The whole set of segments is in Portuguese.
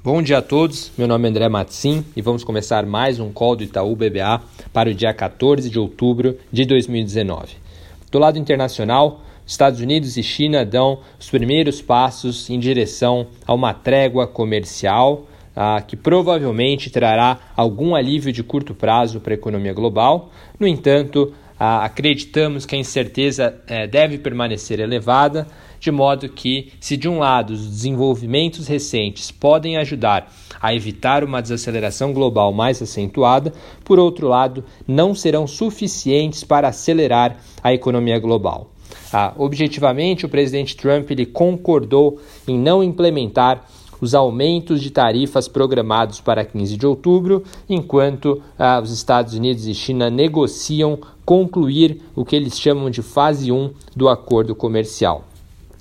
Bom dia a todos, meu nome é André Matsim e vamos começar mais um call do Itaú BBA para o dia 14 de outubro de 2019. Do lado internacional, Estados Unidos e China dão os primeiros passos em direção a uma trégua comercial ah, que provavelmente trará algum alívio de curto prazo para a economia global. No entanto, acreditamos que a incerteza eh, deve permanecer elevada de modo que, se de um lado os desenvolvimentos recentes podem ajudar a evitar uma desaceleração global mais acentuada, por outro lado, não serão suficientes para acelerar a economia global. Ah, objetivamente, o presidente Trump ele concordou em não implementar os aumentos de tarifas programados para 15 de outubro, enquanto ah, os Estados Unidos e China negociam concluir o que eles chamam de fase 1 do acordo comercial.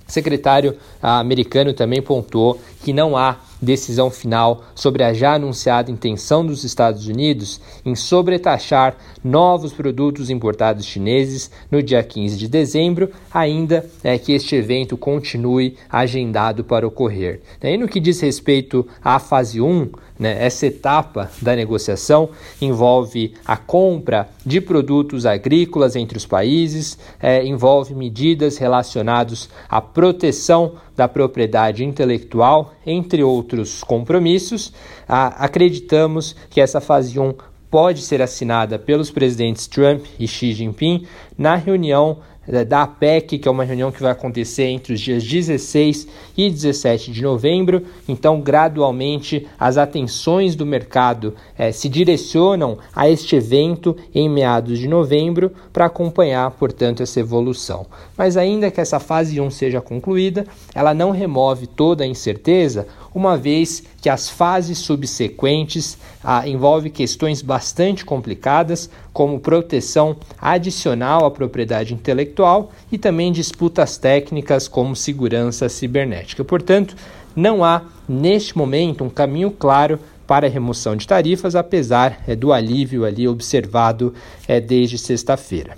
O secretário ah, americano também pontuou que não há decisão final sobre a já anunciada intenção dos Estados Unidos em sobretaxar novos produtos importados chineses no dia 15 de dezembro, ainda é que este evento continue agendado para ocorrer. E no que diz respeito à fase 1, né, essa etapa da negociação envolve a compra de produtos agrícolas entre os países, é, envolve medidas relacionadas à proteção da propriedade intelectual, entre outros compromissos. Acreditamos que essa fase 1 pode ser assinada pelos presidentes Trump e Xi Jinping na reunião é, da APEC, que é uma reunião que vai acontecer entre os dias 16 e 17 de novembro. Então, gradualmente, as atenções do mercado é, se direcionam a este evento em meados de novembro para acompanhar, portanto, essa evolução. Mas, ainda que essa fase 1 seja concluída, ela não remove toda a incerteza uma vez que as fases subsequentes ah, envolvem questões bastante complicadas, como proteção adicional à propriedade intelectual e também disputas técnicas como segurança cibernética. Portanto, não há, neste momento, um caminho claro para a remoção de tarifas, apesar é, do alívio ali observado é, desde sexta-feira.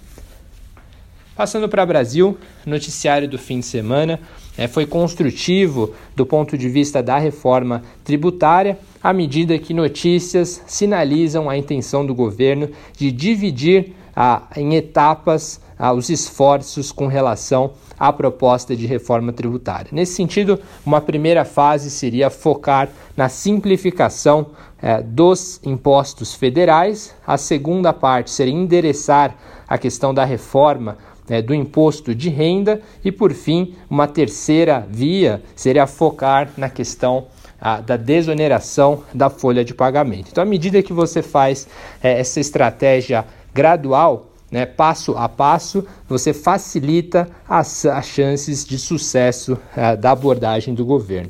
Passando para Brasil, noticiário do fim de semana é, foi construtivo do ponto de vista da reforma tributária, à medida que notícias sinalizam a intenção do governo de dividir ah, em etapas ah, os esforços com relação à proposta de reforma tributária. Nesse sentido, uma primeira fase seria focar na simplificação eh, dos impostos federais, a segunda parte seria endereçar a questão da reforma né, do imposto de renda e, por fim, uma terceira via seria focar na questão a, da desoneração da folha de pagamento. Então, à medida que você faz é, essa estratégia gradual, né, passo a passo, você facilita as, as chances de sucesso é, da abordagem do governo.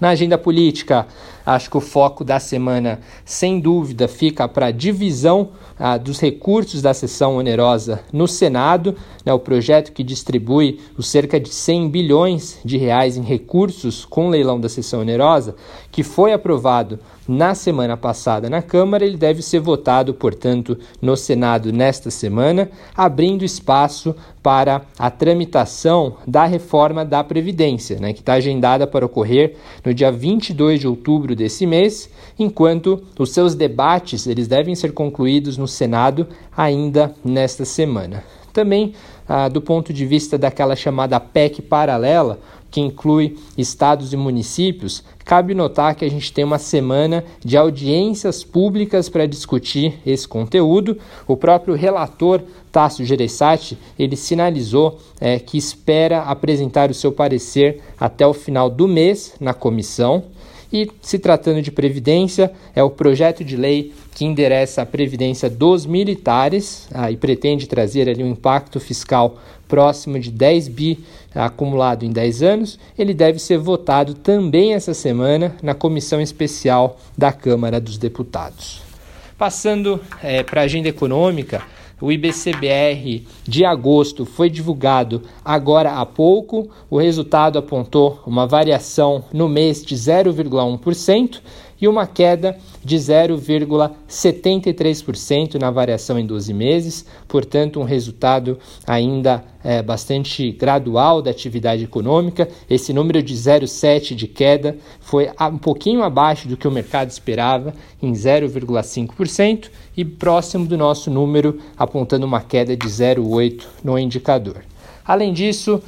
Na agenda política, acho que o foco da semana, sem dúvida, fica para a divisão ah, dos recursos da sessão onerosa no Senado, né, o projeto que distribui os cerca de 100 bilhões de reais em recursos com leilão da sessão onerosa, que foi aprovado na semana passada na Câmara, ele deve ser votado, portanto, no Senado nesta semana, abrindo espaço para a tramitação da reforma da Previdência, né, que está agendada para ocorrer no dia 22 de outubro desse mês, enquanto os seus debates eles devem ser concluídos no Senado ainda nesta semana. Também, ah, do ponto de vista daquela chamada PEC paralela, que inclui estados e municípios, cabe notar que a gente tem uma semana de audiências públicas para discutir esse conteúdo. O próprio relator Tássio Gereissati, ele sinalizou é, que espera apresentar o seu parecer até o final do mês na comissão. E se tratando de previdência, é o projeto de lei que endereça a previdência dos militares ah, e pretende trazer ali um impacto fiscal próximo de 10 bi acumulado em 10 anos. Ele deve ser votado também essa semana na comissão especial da Câmara dos Deputados. Passando é, para a agenda econômica, o IBCBR de agosto foi divulgado agora há pouco. O resultado apontou uma variação no mês de 0,1%. E uma queda de 0,73% na variação em 12 meses, portanto, um resultado ainda é, bastante gradual da atividade econômica. Esse número de 0,7% de queda foi um pouquinho abaixo do que o mercado esperava, em 0,5%, e próximo do nosso número, apontando uma queda de 0,8% no indicador. Além disso,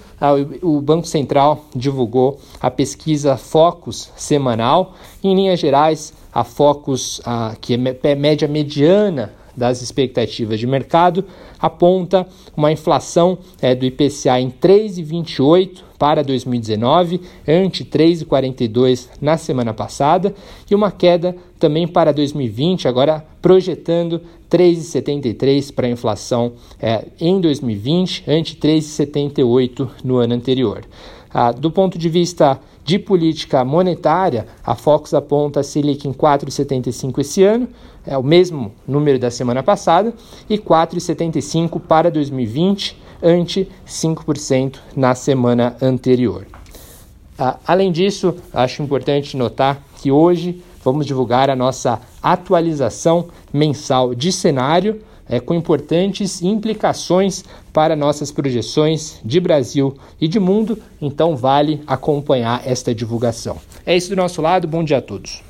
o Banco Central divulgou a pesquisa Focus semanal. Em linhas gerais, a Focus, que é média mediana das expectativas de mercado, aponta uma inflação é, do IPCA em 3,28 para 2019, ante 3,42 na semana passada, e uma queda também para 2020, agora projetando 3,73 para a inflação é, em 2020, ante 3,78 no ano anterior. Ah, do ponto de vista de política monetária, a Fox aponta a Selic em 4,75 esse ano, é o mesmo número da semana passada, e 4,75 para 2020, ante 5% na semana anterior. Ah, além disso, acho importante notar que hoje vamos divulgar a nossa atualização mensal de cenário é, com importantes implicações para nossas projeções de Brasil e de mundo, então vale acompanhar esta divulgação. É isso do nosso lado, bom dia a todos.